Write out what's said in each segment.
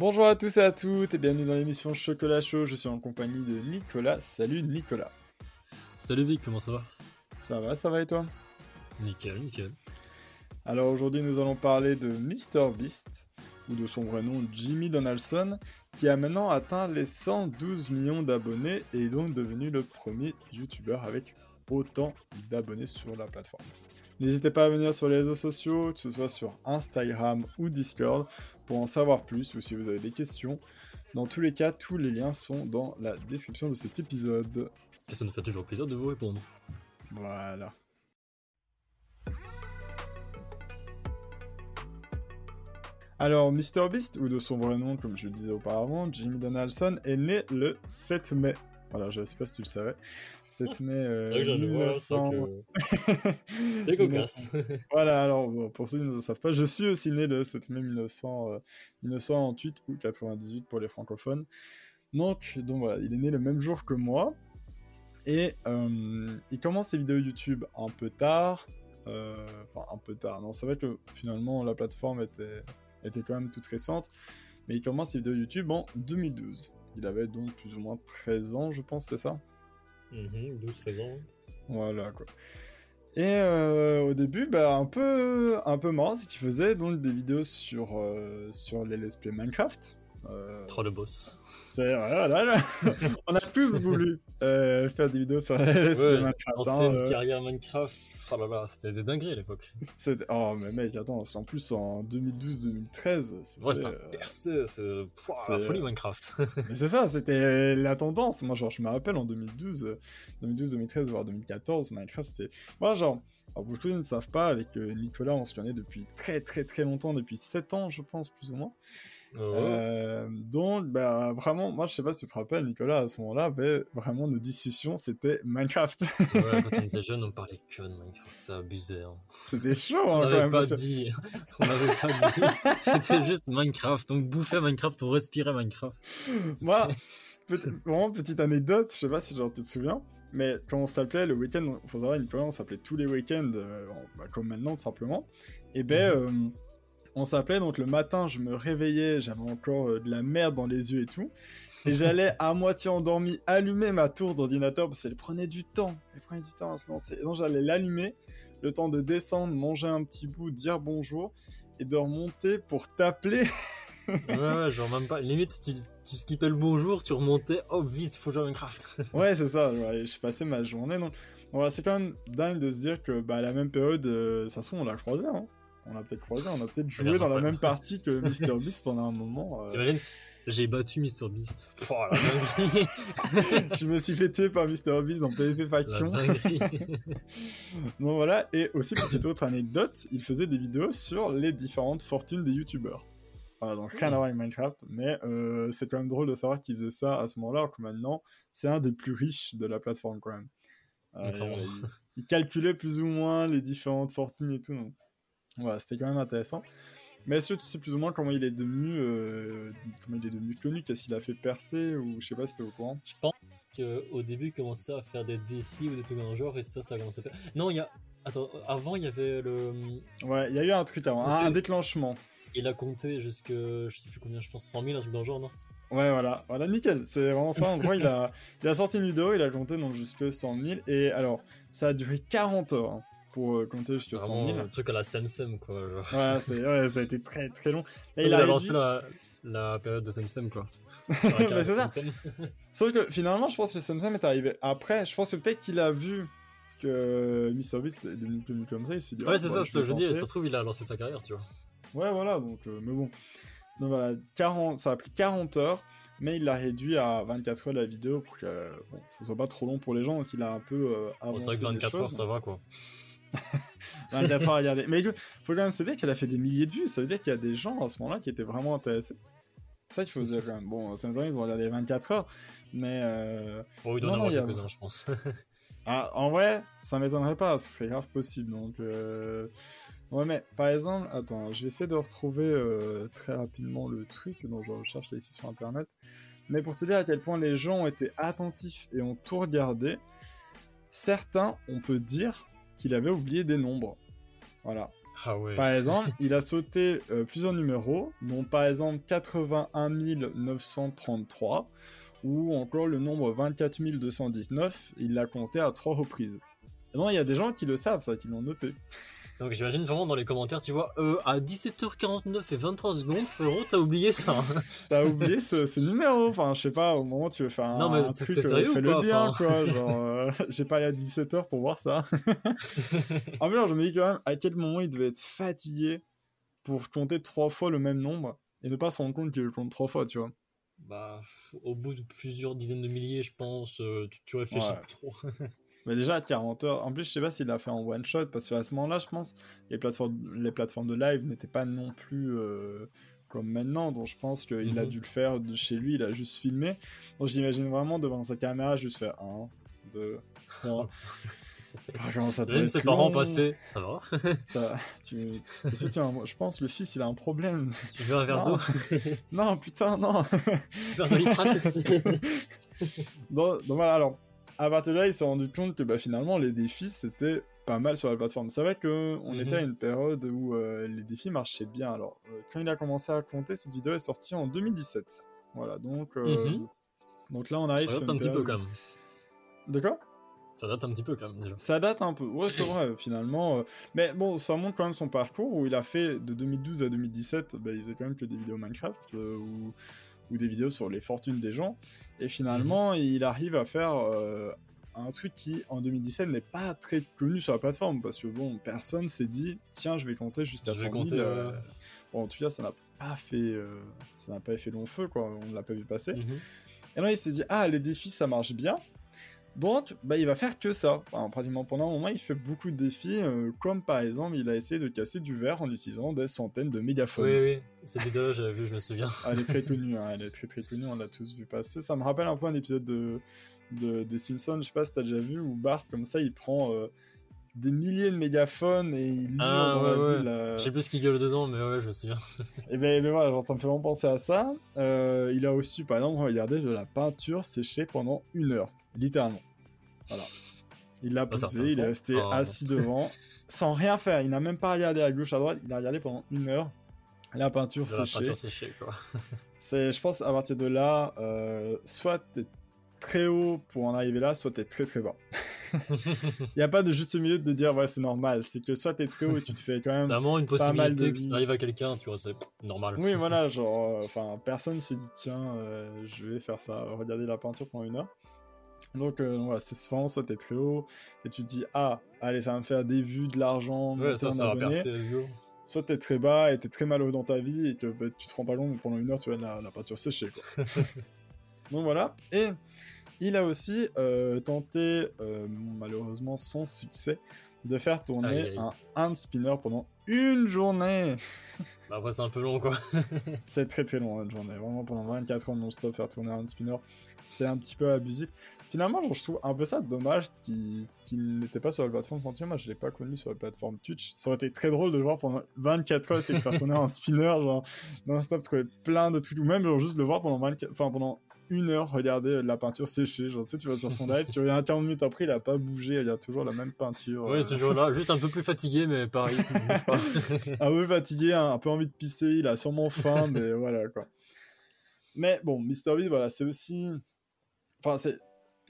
Bonjour à tous et à toutes et bienvenue dans l'émission Chocolat Chaud. Je suis en compagnie de Nicolas. Salut Nicolas. Salut Vic, comment ça va? Ça va, ça va et toi? Nickel, nickel. Alors aujourd'hui nous allons parler de MrBeast, ou de son vrai nom Jimmy Donaldson, qui a maintenant atteint les 112 millions d'abonnés et est donc devenu le premier youtubeur avec autant d'abonnés sur la plateforme. N'hésitez pas à venir sur les réseaux sociaux, que ce soit sur Instagram ou Discord, pour en savoir plus ou si vous avez des questions. Dans tous les cas, tous les liens sont dans la description de cet épisode. Et ça nous fait toujours plaisir de vous répondre. Voilà. Alors, MrBeast, ou de son vrai nom, comme je le disais auparavant, Jimmy Donaldson, est né le 7 mai. Voilà, je sais pas si tu le savais. 7 mai euh, C'est vrai que j'en ai 1900... que... Cocasse. Voilà, alors pour ceux qui ne le savent pas, je suis aussi né le 7 mai 1900, euh, 1998 ou 98 pour les francophones. Donc, donc voilà, il est né le même jour que moi. Et euh, il commence ses vidéos YouTube un peu tard. euh, Enfin, un peu tard. Non, c'est vrai que finalement la plateforme était, était quand même toute récente. Mais il commence ses vidéos YouTube en 2012. Il avait donc plus ou moins 13 ans, je pense, c'est ça? Mhm, 12 13 ans. voilà quoi. Et euh, au début, bah, un peu, un peu marrant, c'est qu'il faisait donc des vidéos sur, euh, sur les let's play Minecraft. Euh, Trop le boss. voilà, là, on a tous voulu euh, faire des vidéos sur Ouais, Minecraft. hein, euh, carrière Minecraft. Oh là là, c'était des dingueries à l'époque. oh mais mec, attends, en plus en 2012-2013. c'était, Ouais, ça euh, percé, c'est la folie Minecraft. C'est ça, c'était la tendance. Moi, genre, je me rappelle en 2012, euh, 2012, 2013, voire 2014, Minecraft, c'était. Moi, genre, alors, beaucoup ne savent pas, avec Nicolas, on se connaît depuis très, très, très longtemps, depuis 7 ans, je pense, plus ou moins. Euh, donc, bah, vraiment, moi, je sais pas si tu te rappelles, Nicolas, à ce moment-là, mais vraiment, nos discussions, c'était Minecraft. Ouais, quand on était jeune, on parlait que de Minecraft, ça abusait. Hein. c'était chaud, On hein, quand même. pas vie. On n'avait pas vie. C'était juste Minecraft. Donc, bouffer Minecraft, on respirait Minecraft. Moi, peut- vraiment, petite anecdote, je sais pas si genre, tu te souviens, mais quand on s'appelait le week-end, il faut savoir, Nicolas, on s'appelait tous les week-ends, euh, bah, comme maintenant, tout simplement. Et ben, euh, on s'appelait, donc le matin, je me réveillais, j'avais encore euh, de la merde dans les yeux et tout. Et j'allais à moitié endormi allumer ma tour d'ordinateur parce qu'elle prenait du temps. Elle prenait du temps à se lancer. Et donc j'allais l'allumer, le temps de descendre, manger un petit bout, dire bonjour et de remonter pour t'appeler Ouais, ouais, genre même pas. Limite, tu, tu skippais le bonjour, tu remontais, hop, vite, faut jouer à Minecraft. Ouais, c'est ça. ouais, je passais ma journée. Donc, ouais, c'est quand même dingue de se dire que bah, à la même période, euh, ça se trouve, on l'a croisé. Hein. On l'a peut-être croisé, on a peut-être joué dans la même partie que MrBeast pendant un moment. euh. T'imagines J'ai battu MrBeast. Oh, la dinguerie. je me suis fait tuer par MrBeast dans PvP Faction. Donc voilà. Et aussi, petite autre anecdote, il faisait des vidéos sur les différentes fortunes des youtubeurs. Voilà, donc rien à voir avec Minecraft, mais euh, c'est quand même drôle de savoir qu'il faisait ça à ce moment-là, alors que maintenant, c'est un des plus riches de la plateforme quand même. Euh, il calculait plus ou moins les différentes fortunes et tout. Donc, voilà, c'était quand même intéressant. Mais est-ce que tu sais plus ou moins comment il est devenu, euh, comment il est devenu connu, qu'est-ce qu'il a fait percer, ou je sais pas si t'es au courant Je pense qu'au début, il commençait à faire des défis ou des trucs dans le genre, et ça, ça a commencé à faire. Non, il y a. Attends, avant, il y avait le. Ouais, il y a eu un truc avant, un, déclenchement. Il a compté jusque. Je sais plus combien, je pense 100 000, un truc dans le genre, non? Ouais, voilà, voilà, nickel, c'est vraiment ça. En gros, il a, il a sorti une vidéo, il a compté donc jusque 100 000, et alors, ça a duré 40 heures hein, pour euh, compter C'est jusque 100 vraiment 000. un truc à la Samsung, quoi. Genre. Ouais, ouais, ça a été très très long. Ça, Et il a lancé dit- la, la période de Samsung, quoi. Bah, c'est ça. Sauf que finalement, je pense que Samsung est arrivé après. Je pense que peut-être qu'il a vu que MrBeast est devenu connu comme ça, il s'est dit. Ouais, oh, c'est bah, ça, je je dis, ça se trouve, il a lancé sa carrière, tu vois. Ouais, voilà, donc, euh, mais bon. Donc voilà, 40, ça a pris 40 heures, mais il l'a réduit à 24 heures la vidéo pour que euh, bon, ça soit pas trop long pour les gens, donc il a un peu euh, Bon, avancé c'est vrai que les 24 heures, ça va, quoi. 24 heures à regarder. Mais écoute, faut quand même se dire qu'elle a fait des milliers de vues, ça veut dire qu'il y a des gens à ce moment-là qui étaient vraiment intéressés. Ça qu'il faut se dire quand même. Bon, c'est ils ont regardé 24 heures, mais euh, Bon, il doit en avoir il quelques-uns, je pense. Ah, en vrai, ça m'étonnerait pas, ce serait grave possible. Donc, euh... ouais, mais par exemple, attends, je vais essayer de retrouver euh, très rapidement le truc dont je recherche ici sur internet. Mais pour te dire à quel point les gens ont été attentifs et ont tout regardé, certains, on peut dire qu'il avait oublié des nombres. Voilà. Ah ouais. Par exemple, il a sauté euh, plusieurs numéros, dont par exemple 81 933, ou encore le nombre 24 219, il l'a compté à trois reprises. Et non, il y a des gens qui le savent, ça, qui l'ont noté. Donc j'imagine vraiment dans les commentaires, tu vois, euh, à 17h49 et 23 secondes, Frérot, t'as oublié ça. hein. T'as oublié ce, ce numéro, enfin, je sais pas, au moment où tu veux faire un, Non, mais un truc, sérieux ou fais-le bien, quoi. Genre, euh, j'ai pas à 17h pour voir ça. en fait, je me dis quand même à quel moment il devait être fatigué pour compter trois fois le même nombre et ne pas se rendre compte qu'il le compte trois fois, tu vois. Bah, au bout de plusieurs dizaines de milliers, je pense, euh, tu, tu réfléchis Ouais. plus trop. Mais déjà à 40 heures, en plus je sais pas s'il l'a fait en one shot parce qu'à ce moment-là je pense les plateformes, les plateformes de live n'étaient pas non plus euh, comme maintenant, donc je pense qu'il a Mhm. dû le faire de chez lui, il a juste filmé. Donc j'imagine vraiment devant sa caméra juste faire 1, 2, 3. Ah, comment ça être ses parents passer. Ça va Ça- tu... Que tu Je pense le fils il a un problème. Tu veux un verre Non. d'eau? Non putain non doliprane donc, donc voilà, alors, à partir de là, il s'est rendu compte que bah, finalement, les défis, c'était pas mal sur la plateforme. C'est vrai qu'on Mhm. était à une période où euh, les défis marchaient bien. Alors, euh, quand il a commencé à compter, cette vidéo est sortie en 2017. Voilà, donc, euh, Mhm. donc là, on arrive Ça sur date une un petit peu quand même. De quoi? Ça date un petit peu quand même déjà. Ça date un peu. Ouais, c'est vrai, finalement. Mais bon, ça montre quand même son parcours où il a fait de 2012 à 2017, bah, il faisait quand même que des vidéos Minecraft euh, ou, des vidéos sur les fortunes des gens. Et finalement, il arrive à faire euh, un truc qui, en 2017, n'est pas très connu sur la plateforme parce que bon, personne s'est dit, tiens, je vais compter jusqu'à Je 100 vais 000. compter, euh. Bon, en tout cas, ça n'a pas fait, euh, ça n'a pas fait long feu, quoi. On l'a pas vu passer. Mhm. Et là, il s'est dit, ah, les défis, ça marche bien. Donc, bah, il va faire que ça. Enfin, pratiquement pendant un moment, il fait beaucoup de défis, euh, comme par exemple, il a essayé de casser du verre en utilisant des centaines de mégaphones. Oui, oui, cette vidéo j'avais vu, je me souviens. Ah, elle est très connue, hein, elle est très très connue, on l'a tous vu passer. Ça me rappelle un peu un épisode de, de, des Simpsons, je sais pas si t'as déjà vu, où Bart, comme ça, il prend euh, des milliers de mégaphones et il Ah, dans ouais, la ouais. ville. euh, Je sais plus ce qui gueule dedans, mais ouais, je me souviens. Et ben, ben voilà, genre, ça me fait vraiment penser à ça. Euh, il a aussi, par exemple, regardé de la peinture séchée pendant une heure, littéralement. Voilà. Il l'a fait il est resté Ah, assis devant, sans rien faire. Il n'a même pas regardé à gauche, à droite. Il a regardé pendant une heure la peinture De la séchée. peinture séchée, quoi. C'est, je pense, à partir de là, euh, soit t'es très haut pour en arriver là, soit t'es très très bas. Il n'y a pas de juste milieu de dire, ouais, c'est normal. C'est que soit t'es très haut et tu te fais quand C'est même vraiment une pas mal de possibilité que ça arrive à quelqu'un, tu vois, c'est normal. Oui, voilà, genre, euh, enfin, personne se dit, tiens, euh, je vais faire ça, regarder la peinture pendant une heure. Donc, euh, voilà, c'est vraiment soit t'es très haut et tu te dis, ah, allez, ça va me faire des vues, de l'argent, Ouais, ça, ça va percer, let's go. Soit t'es très bas et t'es très malheureux dans ta vie et que bah, tu te rends pas mais pendant une heure, tu as la, la peinture séchée, quoi. Donc voilà, et il a aussi euh, tenté, euh, malheureusement sans succès, de faire tourner un hand spinner pendant une journée. Bah, après, c'est un peu long, quoi. C'est très très long une journée. Vraiment pendant 24 heures non-stop faire tourner un spinner, c'est un petit peu abusif. Finalement, je trouve un peu ça dommage qu'il n'était pas sur la plateforme Frontier. Moi, je l'ai pas connu sur la plateforme Twitch. Ça aurait été très drôle de le voir pendant 24 heures essayer de faire tourner un spinner, genre non-stop, trouver plein de trucs. Ou même genre, juste le voir pendant 24... enfin, pendant une heure regarder la peinture sécher. Genre, tu sais, tu vas sur son live, tu reviens 40 minutes après, il a pas bougé, il y a toujours la même peinture. Ouais, euh, toujours là, juste un peu plus fatigué, mais pareil. pas. un peu fatigué, un, un peu envie de pisser, il a sûrement faim, mais voilà quoi. Mais bon, MrBeast, voilà, c'est aussi. Enfin, c'est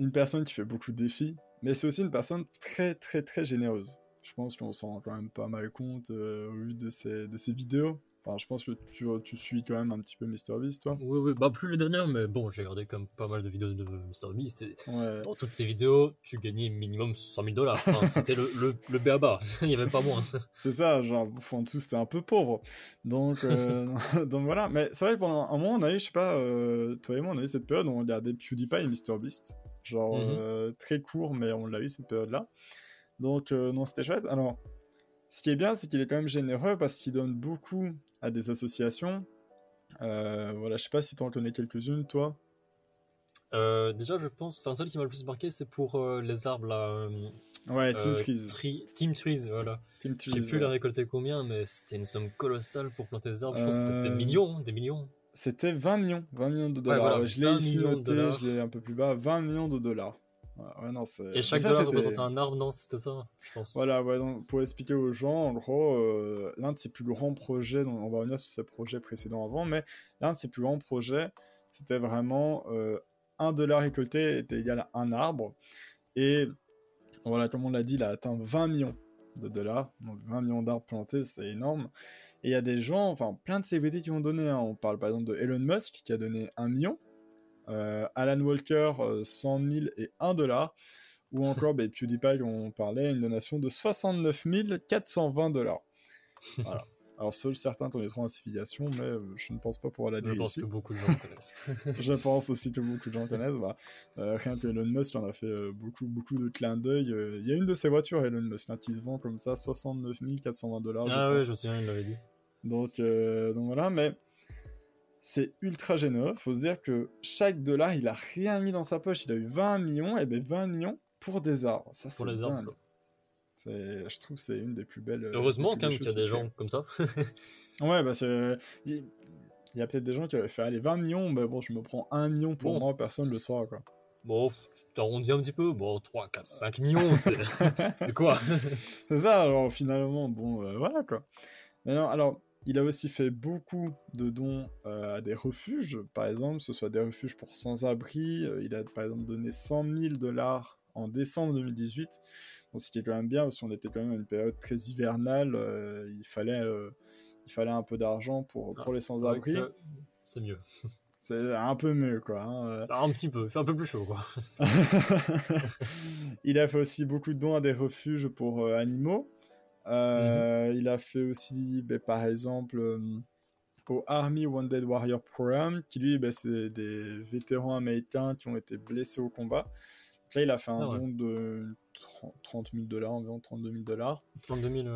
une personne qui fait beaucoup de défis, mais c'est aussi une personne très très très généreuse. Je pense qu'on s'en rend quand même pas mal compte euh, au vu de ses, de ses vidéos. Enfin, je pense que tu, tu suis quand même un petit peu MrBeast, toi. Oui, oui, bah plus les dernières, mais bon, j'ai regardé comme pas mal de vidéos de MrBeast et Ouais. dans toutes ces vidéos, tu gagnais minimum 100 000 dollars. Enfin, c'était le, le, le BABA, il n'y avait pas moins. C'est ça, genre, en dessous, c'était un peu pauvre. Donc, euh, donc voilà. Mais c'est vrai que pendant un moment, on a eu, je sais pas, euh, toi et moi, on a eu cette période où on regardait PewDiePie et MrBeast. Genre, Mhm. euh, très court, mais on l'a eu cette période-là. Donc, euh, non, c'était chouette. Alors, ce qui est bien, c'est qu'il est quand même généreux parce qu'il donne beaucoup à des associations. Euh, voilà, je sais pas si tu en connais quelques-unes, toi. Déjà, je pense, enfin, celle qui m'a le plus marqué, c'est pour les arbres là. Ouais, Team Trees. Tree- Team Trees, voilà. J'ai plus ouais. la récolter combien, mais c'était une somme colossale pour planter des arbres. Je pense que c'était des millions, des millions. C'était 20 millions, 20 millions de dollars. voilà, je l'ai 20 ici noté, je l'ai un peu plus bas, 20 millions de dollars. Ouais, non, Et chaque dollar représente un arbre, non C'était ça, je pense. Voilà, ouais, donc, pour expliquer aux gens, en gros, euh, l'un de ses plus grands projets, on va revenir sur ses projets précédents avant, mais l'un de ses plus grands projets, c'était vraiment euh, un dollar récolté était égal à un arbre. Et voilà, comme on l'a dit, il a atteint 20 millions de dollars. Donc 20 millions d'arbres plantés, c'est énorme. Et il y a des gens, enfin plein de célébrités qui ont donné. Hein. On parle par exemple de Elon Musk qui a donné 1 million. Euh, Alan Walker, 100 000 et 1 dollar. Ou encore bah, PewDiePie, on parlait, une donation de 69 420 dollars. Voilà. Alors, seuls certains connaîtront la civilisation, mais euh, je ne pense pas pouvoir la dire Je pense que beaucoup de gens connaissent. je pense aussi que beaucoup de gens connaissent. Bah, euh, rien que Elon Musk en a fait euh, beaucoup, beaucoup de clins d'œil. Il y a une de ses voitures, Elon Musk, qui se vend comme ça, 69 420 dollars. Ah ouais, je me souviens, il l'avait dit. Donc, donc voilà, mais c'est ultra généreux. Faut se dire que chaque dollar, il a rien mis dans sa poche. Il a eu 20 millions, et ben 20 millions pour des arbres. Ça, pour les arbres je trouve que c'est une des plus belles. Euh, Heureusement, quand même, qu'il y a des gens comme ça. ouais, parce que. Il y a peut-être des gens qui avaient fait aller 20 millions, mais bon, je me prends 1 million pour moi, personne le saura, quoi. Bon, t'arrondis un petit peu, bon, 3, 4, 5 millions, c'est quoi? C'est ça, alors finalement, bon, euh, voilà, quoi. Mais non, alors, il a aussi fait beaucoup de dons euh, à des refuges, par exemple, que ce soit des refuges pour sans-abri. il a, par exemple, donné 100 000 dollars en décembre 2018 ce qui est quand même bien, parce qu'on était quand même à une période très hivernale, euh, il, fallait, euh, il fallait un peu d'argent pour, pour ah, les sans-abri. C'est mieux. C'est un peu mieux, quoi. Hein, euh. Un petit peu, il fait un peu plus chaud, quoi. il a fait aussi beaucoup de dons à des refuges pour animaux. Mhm. Il a fait aussi, ben, par exemple, au Army Wounded Warrior Program, qui lui, ben, c'est des vétérans américains qui ont été blessés au combat. là, il a fait un ah don de 30 000 dollars environ, 32 000 dollars. 32 000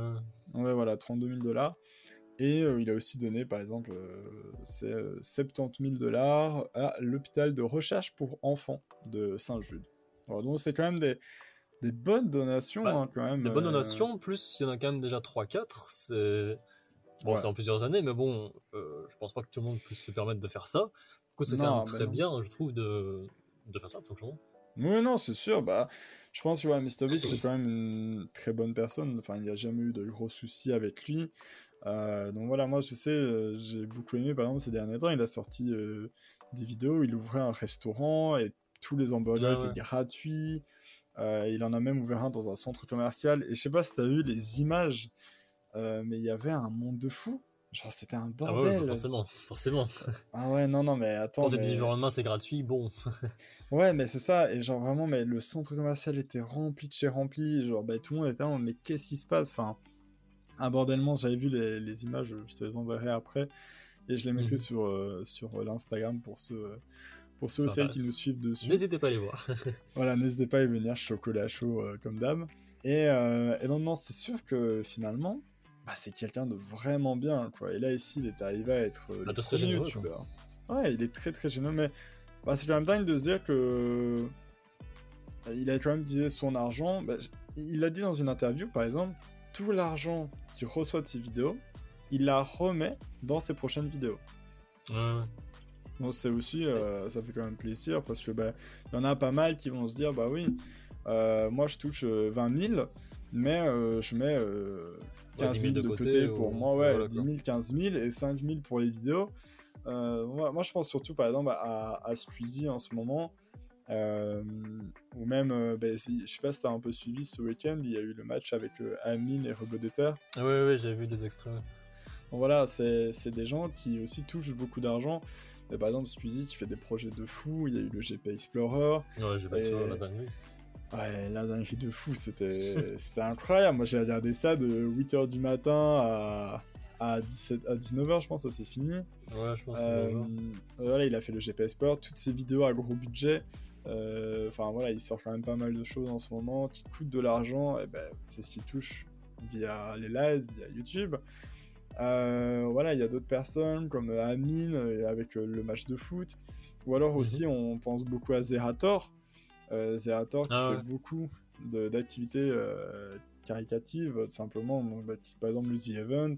Ouais, voilà, 32 000 dollars. Et euh, il a aussi donné, par exemple, euh, c'est 70 000 dollars à l'hôpital de recherche pour enfants de Saint-Jude. Donc c'est quand même des, des bonnes donations, bah, hein, quand même. Des bonnes euh. donations, plus il y en a quand même déjà 3-4. C'est bon, c'est en plusieurs années, mais bon, je pense pas que tout le monde puisse se permettre de faire ça. Du coup, c'est quand même très bien, je trouve, de, de faire ça, tout simplement. Oui, non, c'est sûr. Bah, je pense que ouais, MrBeast c'était quand même une très bonne personne. Enfin, il n'y a jamais eu de gros soucis avec lui. Euh, donc voilà, moi je sais, euh, j'ai beaucoup aimé par exemple ces derniers temps, il a sorti euh, des vidéos, il ouvrait un restaurant et tous les hamburgers ah étaient gratuits. Il en a même ouvert un dans un centre commercial. Et je sais pas si tu as vu les images, mais il y avait un monde de fou. Genre, c'était un bordel. Ah ouais, forcément, forcément. Ah ouais, non, non, mais attends. Quand mais... du jour au lendemain, c'est gratuit, bon. ouais, mais c'est ça. Et genre, vraiment, mais le centre commercial était rempli de chez rempli. Genre, bah, tout le monde était là, mais qu'est-ce qui se passe? Enfin, un bordellement. J'avais vu les, les, images, je te les enverrai après. Et je les mettrai mhm. sur, euh, sur l'Instagram pour ceux, pour ceux ou celles qui nous suivent dessus. N'hésitez pas à les voir. voilà, n'hésitez pas à y venir, chocolat chaud euh, comme d'hab. Et, euh, et non, non, c'est sûr que finalement, bah, c'est quelqu'un de vraiment bien, quoi. Et là, ici, il est arrivé à être euh, bah, le premier youtubeur. Ouais, il est très très généreux, mais bah, c'est quand même dingue de se dire que euh, il a quand même utilisé son argent. Bah, il a dit dans une interview, par exemple, tout l'argent qu'il reçoit de ses vidéos, il la remet dans ses prochaines vidéos. Ouais. Donc c'est aussi, euh, ça fait quand même plaisir parce que bah, il y en a pas mal qui vont se dire, bah oui, moi je touche 20 000, mais je mets 15 000 de, côté, pour moi, ouais, 10 000, 15 000 et 5 000 pour les vidéos. Euh, moi, je pense surtout par exemple à, à Squeezie en ce moment. Euh, ou même, euh, bah, je sais pas si t'as un peu suivi ce week-end, il y a eu le match avec Amine et Robodeter. Ah ouais, ouais, j'ai vu des extraits. Voilà, c'est des gens qui aussi touchent beaucoup d'argent. Par exemple, Squeezie qui fait des projets de fou, il y a eu le GP Explorer. Ouais, GP Explorer, la dinguerie. Ouais, la dinguerie de fou, c'était incroyable. Moi, j'ai regardé ça de 8h du matin à, à, 17, à 19h, je pense, ça c'est fini. Ouais, je pense euh, Voilà, il a fait le GPS Sport, toutes ses vidéos à gros budget. Euh, enfin, voilà, il sort quand même pas mal de choses en ce moment qui coûtent de l'argent. Et ben, c'est ce qu'il touche via les lives, via YouTube. Euh, voilà, il y a d'autres personnes comme Amine avec le match de foot. Ou alors mhm. aussi, on pense beaucoup à Zerator. Euh, Zerator qui ah fait beaucoup d'activités euh, caritatives, tout simplement. Bah, par exemple, le The Event,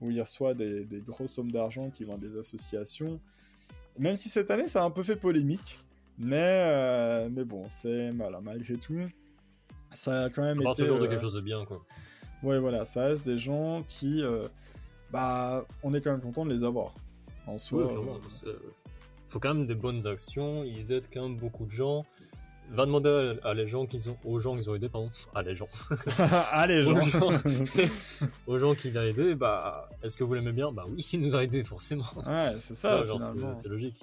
où il reçoit des, des grosses sommes d'argent qui vont à des associations. Même si cette année, ça a un peu fait polémique. Mais, mais bon, c'est voilà, malgré tout, ça a quand même ça été. toujours de quelque chose de bien, quoi. Ouais, voilà, ça reste des gens qui, bah, on est quand même content de les avoir. En soi. faut quand même des bonnes actions. Ils aident quand même beaucoup de gens va demander à, les gens qu'ils ont, aux gens qu'ils ont aidé, pardon, à les gens, à les gens, aux gens, qu'il a aidé, bah, est-ce que vous l'aimez bien? Bah oui, il nous a aidé forcément. Ouais, c'est ça. c'est logique.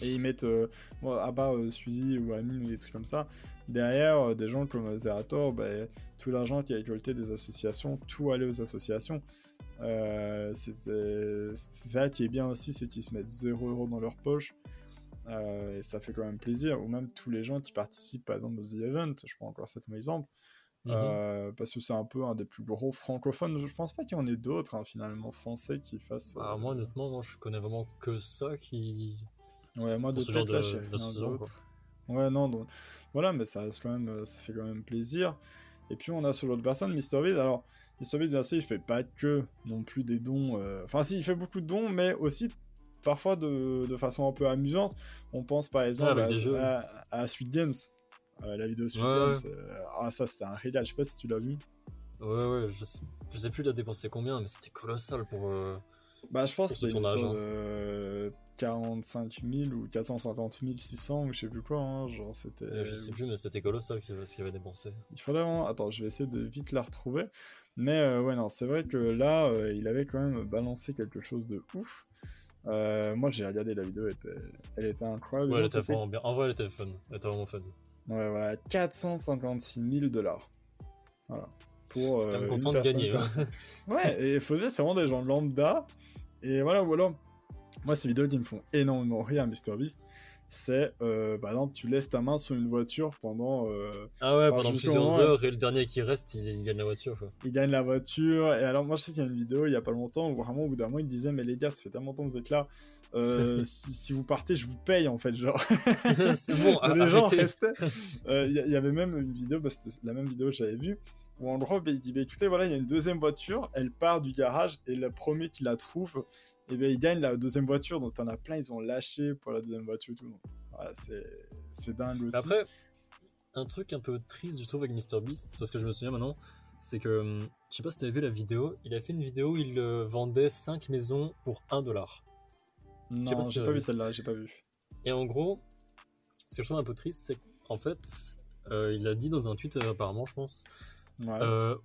Et ils mettent, euh, à part euh, Suzy ou Amine ou des trucs comme ça, derrière euh, des gens comme Zerator, bah, tout l'argent qui a récolté des associations, tout allait aux associations. C'est ça qui est bien aussi, c'est qu'ils se mettent 0 euros dans leur poche euh, et ça fait quand même plaisir. Ou même tous les gens qui participent, par exemple, aux The Event, je prends encore cet exemple, mhm. euh, parce que c'est un peu un des plus gros francophones. Je pense pas qu'il y en ait d'autres, hein, finalement, français qui fassent. Bah, moi, honnêtement, moi, je connais vraiment que ça qui. Ouais, moi, de ce genre de, Ouais, non, donc voilà, mais ça reste quand même, euh, ça fait quand même plaisir. Et puis on a ce genre de personnes, MrBeast. Alors, MrBeast, bien sûr, il fait pas que non plus des dons. Enfin, si, il fait beaucoup de dons, mais aussi parfois de, de, façon un peu amusante. On pense par exemple à, Sweet Games, euh, la vidéo Sweet Games. Euh, ah, ça c'était un régal, je sais pas si tu l'as vu. Ouais, ouais, je sais, je sais plus, il a dépensé combien, mais c'était colossal pour. Euh, bah, je pense que c'était une de 45 000 ou 450 600 ou je sais plus quoi. Hein, genre, c'était. Je sais plus, mais c'était colossal ce qu'il avait dépensé. Il faudrait vraiment. Attends, je vais essayer de vite la retrouver. Mais ouais, non, c'est vrai que là, il avait quand même balancé quelque chose de ouf. Euh, moi, j'ai regardé la vidéo, elle était, elle était incroyable. Ouais, elle était vraiment bien. En vrai, elle était fun. Elle était vraiment fun. Ouais, voilà, 456 000 dollars. Voilà. Pour. Euh, content de gagner. ouais, et il faut dire, c'est vraiment des gens lambda. Et voilà, voilà. Moi, ces vidéos qui me font énormément rire, MrBeast, c'est euh, par exemple tu laisses ta main sur une voiture pendant euh, ah ouais pendant plusieurs heures et le dernier qui reste il, gagne la voiture quoi. il gagne la voiture. Et alors moi je sais qu'il y a une vidéo il y a pas longtemps où vraiment au bout d'un moment il disait mais les gars ça fait tellement longtemps que vous êtes là euh, si, vous partez je vous paye en fait genre. C'est bon les gens restaient. Il y, avait même une vidéo bah, c'était la même vidéo que j'avais vue où en gros bah, il dit bah, écoutez voilà il y a une deuxième voiture elle part du garage et le premier qui la trouve et bien ils gagnent la deuxième voiture. Donc t'en as plein, ils ont lâché pour la deuxième voiture. Tout. Voilà, c'est dingue aussi. Après, un truc un peu triste, je trouve, avec MrBeast, parce que je me souviens maintenant, c'est que, hum, je sais pas si t'avais vu la vidéo, il a fait une vidéo où il euh, vendait 5 maisons pour 1 dollar. Non, j'ai pas, vu celle-là, j'ai pas vu. Et en gros, ce que je trouve un peu triste, c'est qu'en fait, euh, il a dit dans un tweet, euh, apparemment, je pense,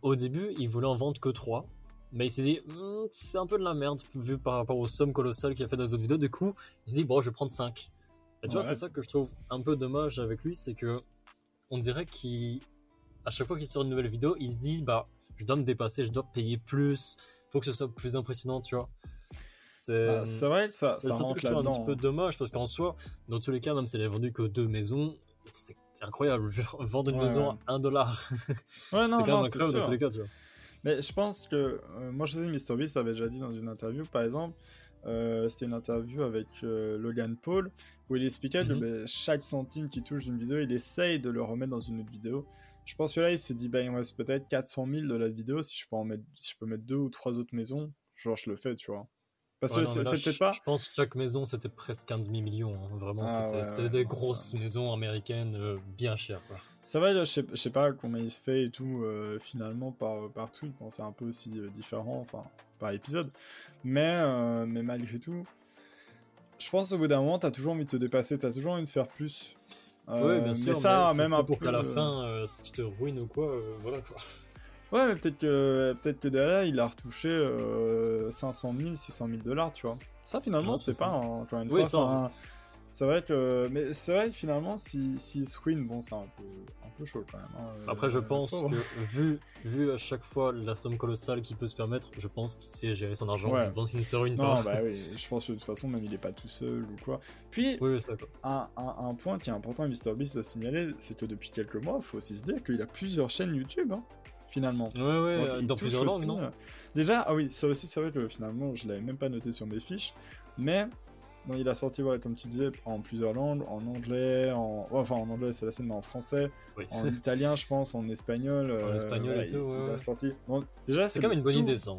au début, il voulait en vendre que 3. Mais il s'est dit, hmm, c'est un peu de la merde vu par rapport aux sommes colossales qu'il a fait dans les autres vidéos. Du coup, il s'est dit, bon, je vais prendre 5. Et tu vois, c'est ça que je trouve un peu dommage avec lui, c'est que on dirait qu'à chaque fois qu'il sort une nouvelle vidéo, il se dit, bah, je dois me dépasser, je dois payer plus, faut que ce soit plus impressionnant, tu vois. C'est bah, vrai ça, ça rentre là un petit peu dommage parce qu'en soi, dans tous les cas, même s'il a vendu que deux maisons, c'est incroyable. Vendre une maison à 1 dollar. Ouais, non, c'est quand même incroyable dans tous les cas, tu vois. Mais je pense que, euh, moi je sais MrBeast avait déjà dit dans une interview, par exemple, euh, c'était une interview avec euh, Logan Paul, où il expliquait que mhm. ben, chaque centime qui touche d'une vidéo, il essaye de le remettre dans une autre vidéo. Je pense que là, il s'est dit, bah, il me reste peut-être 400 000 de la vidéo, si je peux en mettre, si je peux mettre deux ou trois autres maisons, genre je le fais, tu vois. Parce que c'était pas. Je pense que chaque maison c'était presque un demi-million. Hein. Vraiment, ah c'était des grosses maisons américaines bien chères. Quoi. Ça va, je sais, pas combien il se fait et tout, euh, finalement, par, par tweet. Bon, c'est un peu aussi euh, différent, enfin, par épisode. Mais, euh, mais malgré tout, je pense au bout d'un moment, t'as toujours envie de te dépasser, t'as toujours envie de faire plus. oui, bien sûr. Mais ça, même un pour qu'à la fin, si tu te ruines ou quoi, voilà quoi. Ouais, mais peut-être que, peut que derrière, il a retouché 500 000, 600 000 dollars, tu vois. Ça, finalement, c'est pas, encore une fois, ça, c'est vrai que, mais c'est vrai que finalement, si, si se ruine, bon, c'est un peu, un peu chaud quand même. Hein, Après, je euh, pense que vu, vu à chaque fois la somme colossale qu'il peut se permettre, je pense qu'il sait gérer son argent. Je pense qu'il ne se ruine pas. Non, bah oui, je pense que de toute façon, même il est pas tout seul ou quoi. Puis, oui, ça, Un, un, un, point qui est important à MrBeast à signaler, c'est que depuis quelques mois, il faut aussi se dire qu'il a plusieurs chaînes YouTube. Hein, finalement. Ouais, ouais, dans plusieurs langues, non? euh, Déjà, ah oui, ça aussi, c'est vrai que finalement, je l'avais même pas noté sur mes fiches, mais il a sorti, comme tu disais, en plusieurs langues, en anglais, en... enfin en anglais c'est la scène, mais en français, en italien, je pense, en espagnol. En euh, espagnol et tout, il, a sorti. déjà, c'est quand même une bonne idée, ça.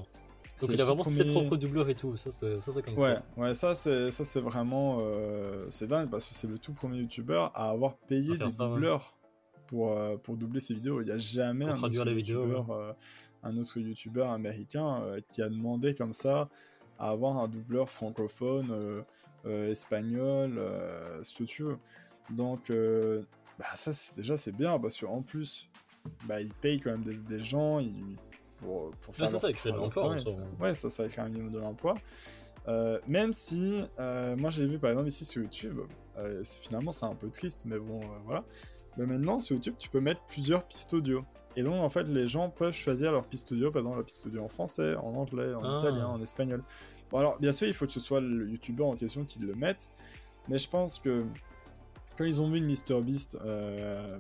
Donc il a vraiment ses propres doubleurs et tout, ça c'est ça comme Ouais, ouais, ça c'est ça c'est vraiment euh, c'est dingue parce que c'est le tout premier youtubeur à avoir payé des doubleurs pour euh, pour doubler ses vidéos. Il n'y a jamais un autre, les vidéos, euh, un autre youtubeur américain qui a demandé comme ça à avoir un doubleur francophone, espagnol, ce que tu veux. Donc bah ça déjà c'est bien parce qu'en plus bah il paye quand même des, des gens, pour, pour faire. ça, ça crée de l'emploi. Ouais, ça, ça crée un minimum de l'emploi. Euh, même si, euh, moi j'ai vu par exemple ici sur YouTube, euh, finalement c'est un peu triste, mais bon, voilà. Mais maintenant sur YouTube, tu peux mettre plusieurs pistes audio. Et donc en fait, les gens peuvent choisir leur piste audio, par exemple la piste audio en français, en anglais, en ah. italien, en espagnol. Bon, alors bien sûr, il faut que ce soit le YouTuber en question qui le mette, mais je pense que quand ils ont vu MrBeast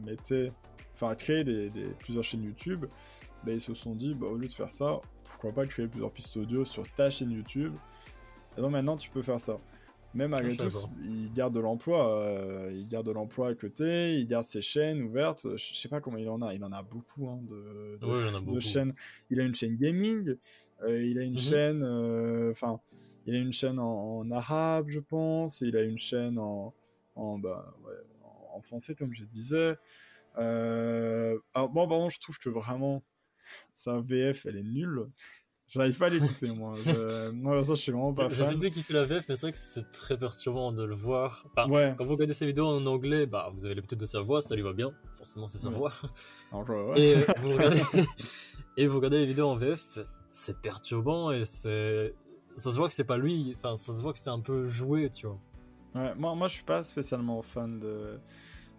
mettait, enfin créer des, des, plusieurs chaînes YouTube, bah, ils se sont dit, bah, au lieu de faire ça, pourquoi pas créer plusieurs pistes audio sur ta chaîne YouTube? Et donc maintenant, tu peux faire ça. Même malgré tout, il garde de l'emploi. Euh, il garde de l'emploi à côté, il garde ses chaînes ouvertes. Je sais pas comment il en a. Il en a beaucoup hein, de, chaînes. Il a une chaîne gaming. Euh, il a une mhm. chaîne. Euh, enfin, il a une chaîne en, arabe, je pense. il a une chaîne en, en, bah, en français, comme je disais. alors, bon, par contre, je trouve que vraiment sa VF, elle est nulle. J'arrive pas à l'écouter, moi. Moi, ça, je suis vraiment pas fan. Je sais plus qui fait la VF, mais c'est vrai que c'est très perturbant de le voir. ouais. Quand vous regardez ses vidéos en anglais, bah, vous avez l'habitude de sa voix, ça lui va bien. Forcément, c'est sa voix. Et, euh, vous regardez... et vous regardez les vidéos en VF, c'est perturbant et c'est. Ça se voit que c'est pas lui. Enfin, ça se voit que c'est un peu joué, tu vois. Ouais, moi, moi, je suis pas spécialement fan de,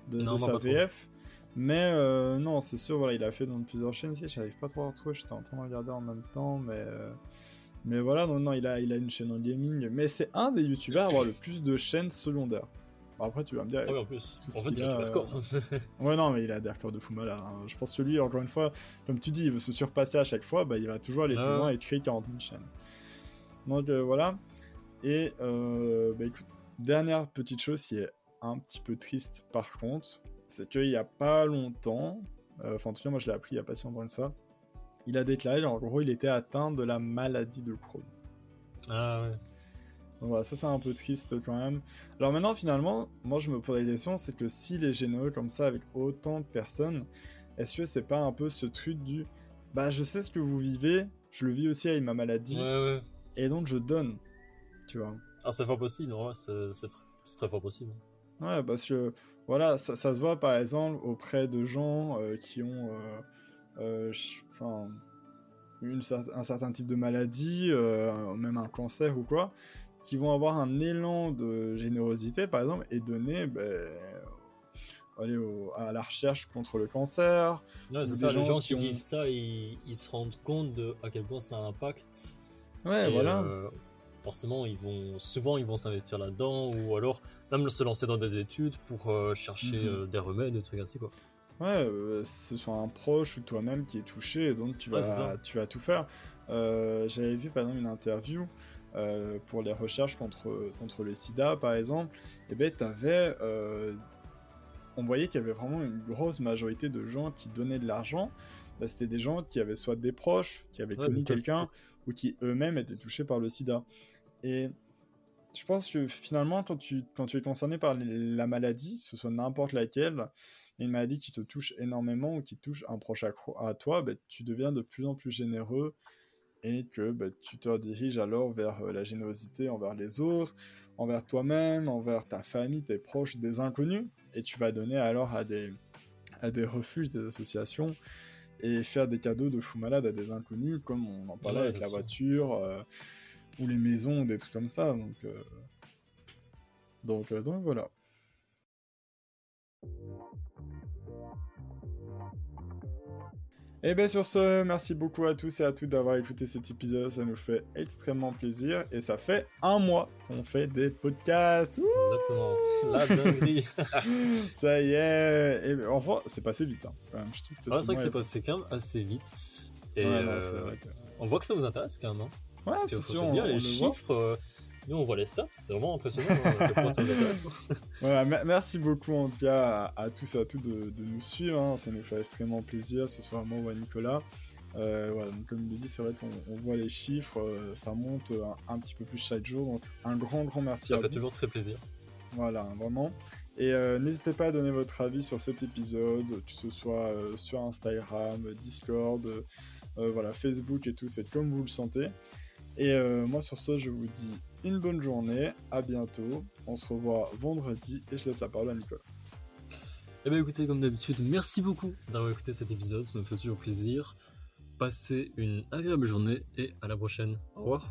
de, de sa VF. Mais euh, non, c'est sûr, voilà, il a fait dans plusieurs chaînes ici. J'arrive pas trop à retrouver, j'étais en train de regarder en même temps, mais. Euh, mais voilà, non, non, il a, il a une chaîne en gaming. Mais c'est un des youtubeurs à avoir le plus de chaînes secondaires. Après, tu vas me dire. Ah oui, en plus. en fait, il a, euh... ouais, non, mais il a des records de fou malade. Hein. Je pense que lui, encore une fois, comme tu dis, il veut se surpasser à chaque fois, bah, il va toujours aller plus loin et créer 40 000 chaînes. Donc euh, voilà. Et bah écoute, dernière petite chose qui est un petit peu triste par contre, c'est qu'il n'y a pas longtemps, euh, enfin en tout cas moi je l'ai appris il n'y a pas si longtemps que ça, il a déclaré en gros il était atteint de la maladie de Crohn. Ah ouais. Donc voilà, ça c'est un peu triste quand même. Alors maintenant finalement, moi je me pose la question, c'est que s'il est généreux comme ça avec autant de personnes, est-ce que c'est pas un peu ce truc du bah je sais ce que vous vivez, je le vis aussi avec ma maladie, ouais, ouais. et donc je donne, tu vois. Ah c'est fort possible, ouais, c'est très fort possible. Ouais, parce que voilà, ça, se voit par exemple auprès de gens euh, qui ont euh, euh, une, un certain type de maladie, même un cancer ou quoi, qui vont avoir un élan de générosité par exemple et donner ben, aller à la recherche contre le cancer. Non, c'est ça, les gens qui, vivent ça, ils, se rendent compte de à quel point ça impacte. Ouais, voilà forcément, ils vont souvent ils vont s'investir là-dedans ou alors même se lancer dans des études pour euh, chercher mhm. euh, des remèdes, des trucs ainsi quoi. Ouais, euh, ce soit un proche ou toi-même qui est touché, donc tu vas, tu vas tout faire. J'avais vu par exemple une interview pour les recherches contre, contre le sida par exemple, et ben t'avais on voyait qu'il y avait vraiment une grosse majorité de gens qui donnaient de l'argent. Bah, c'était des gens qui avaient soit des proches, qui avaient connu quelqu'un, ou qui eux-mêmes étaient touchés par le sida. Et je pense que finalement, quand tu, quand tu es concerné par la maladie, ce soit n'importe laquelle, une maladie qui te touche énormément ou qui touche un proche à, toi, bah, tu deviens de plus en plus généreux et que bah, tu te diriges alors vers euh, la générosité envers les autres, envers toi-même, envers ta famille, tes proches, des inconnus, et tu vas donner alors à des, à des refuges, des associations, et faire des cadeaux de fou malade à des inconnus, comme on en parlait avec la voiture. Euh, ou les maisons, des trucs comme ça. Donc, euh, donc, euh, donc voilà. Et eh bien sur ce, merci beaucoup à tous et à toutes d'avoir écouté cet épisode, ça nous fait extrêmement plaisir et ça fait un mois qu'on fait des podcasts. Exactement, la dinguerie. ça y est. Et ben, enfin, c'est passé vite. Hein. c'est vrai que c'est passé quand même assez vite. Et euh, on voit que ça vous intéresse quand même. Hein. Ouais, c'est sûr. Bien, les chiffres, euh, nous on voit les stats, c'est vraiment impressionnant. Hein, voilà, merci beaucoup en tout cas à, tous et à toutes de, nous suivre. Hein. Ça nous fait extrêmement plaisir, ce soit moi ou à Nicolas. voilà, donc comme il le dit, c'est vrai qu'on voit les chiffres, ça monte un, petit peu plus chaque jour. Donc un grand, grand merci ça à vous. Ça fait toujours très plaisir. Voilà, vraiment. Et n'hésitez pas à donner votre avis sur cet épisode, que ce soit sur Instagram, Discord, voilà, Facebook et tout, c'est comme vous le sentez. Et moi sur ce, je vous dis une bonne journée, à bientôt, on se revoit vendredi et je laisse la parole à Nicole. Eh bien écoutez, comme d'habitude, merci beaucoup d'avoir écouté cet épisode, ça me fait toujours plaisir. Passez une agréable journée et à la prochaine. Au revoir.